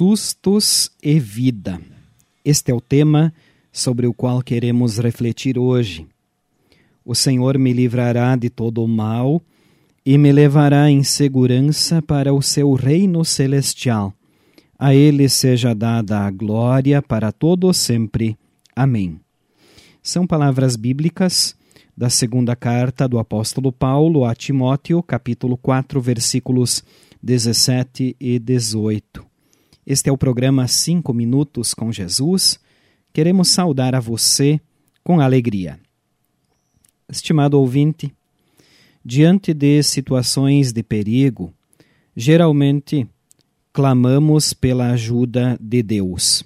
Sustos e vida. Este é o tema sobre o qual queremos refletir hoje. O Senhor me livrará de todo o mal e me levará em segurança para o seu reino celestial. A ele seja dada a glória para todo sempre. Amém. São palavras bíblicas da segunda carta do apóstolo Paulo a Timóteo, capítulo 4, versículos 17 e 18. Este é o programa 5 Minutos com Jesus. Queremos saudar a você com alegria. Estimado ouvinte, diante de situações de perigo, geralmente clamamos pela ajuda de Deus.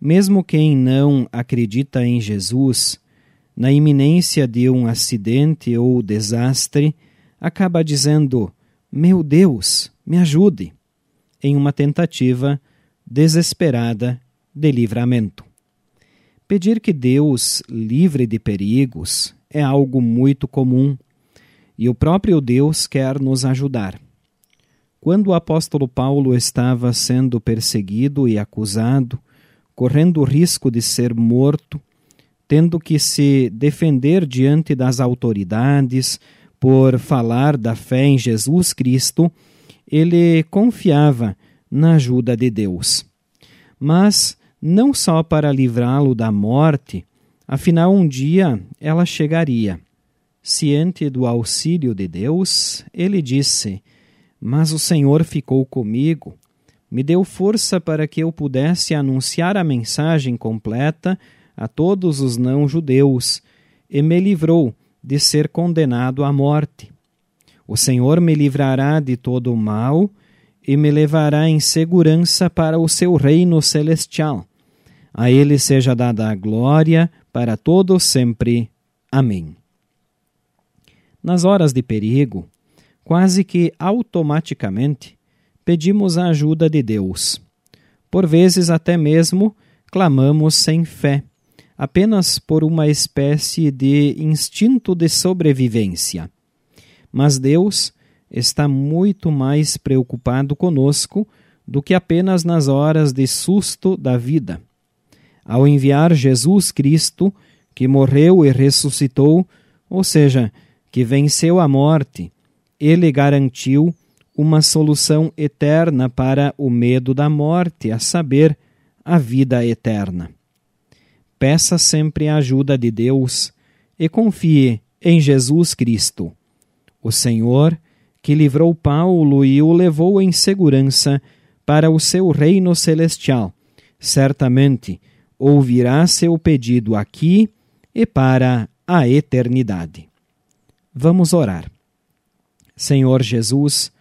Mesmo quem não acredita em Jesus, na iminência de um acidente ou desastre, acaba dizendo: Meu Deus, me ajude em uma tentativa desesperada de livramento. Pedir que Deus livre de perigos é algo muito comum e o próprio Deus quer nos ajudar. Quando o apóstolo Paulo estava sendo perseguido e acusado, correndo o risco de ser morto, tendo que se defender diante das autoridades por falar da fé em Jesus Cristo, ele confiava na ajuda de Deus. Mas não só para livrá-lo da morte, afinal um dia ela chegaria. Ciente do auxílio de Deus, ele disse: Mas o Senhor ficou comigo, me deu força para que eu pudesse anunciar a mensagem completa a todos os não-judeus e me livrou de ser condenado à morte. O Senhor me livrará de todo o mal e me levará em segurança para o seu reino celestial. A ele seja dada a glória para todo sempre. Amém. Nas horas de perigo, quase que automaticamente pedimos a ajuda de Deus. Por vezes até mesmo clamamos sem fé, apenas por uma espécie de instinto de sobrevivência. Mas Deus está muito mais preocupado conosco do que apenas nas horas de susto da vida. Ao enviar Jesus Cristo, que morreu e ressuscitou, ou seja, que venceu a morte, ele garantiu uma solução eterna para o medo da morte, a saber, a vida eterna. Peça sempre a ajuda de Deus e confie em Jesus Cristo o Senhor, que livrou Paulo e o levou em segurança para o seu reino celestial, certamente ouvirá seu pedido aqui e para a eternidade. Vamos orar. Senhor Jesus,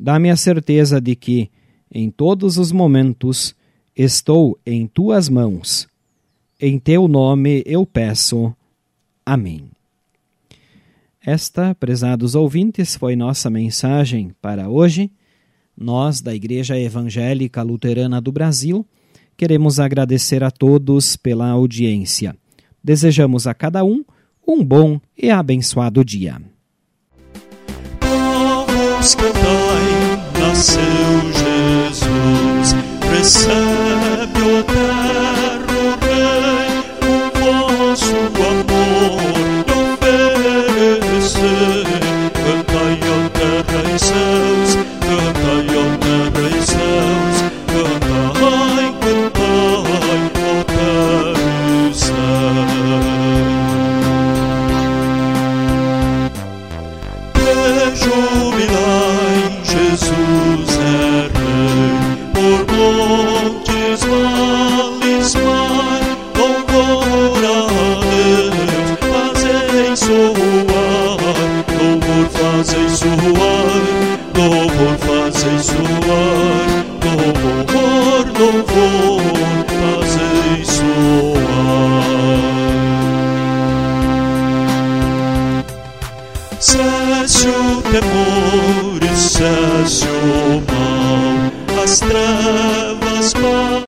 dá-me a certeza de que, em todos os momentos, estou em tuas mãos. Em teu nome eu peço. Amém. Esta, prezados ouvintes, foi nossa mensagem para hoje. Nós, da Igreja Evangélica Luterana do Brasil, queremos agradecer a todos pela audiência. Desejamos a cada um um bom e abençoado dia. Povos cantai, nasceu Jesus, recebe o terra, jubilai, Jesus é Rei, por montes, vales, mar, louvor a Deus, fazei soar, louvor fazei soar, louvor cesse o temor e cesse o mal, as trevas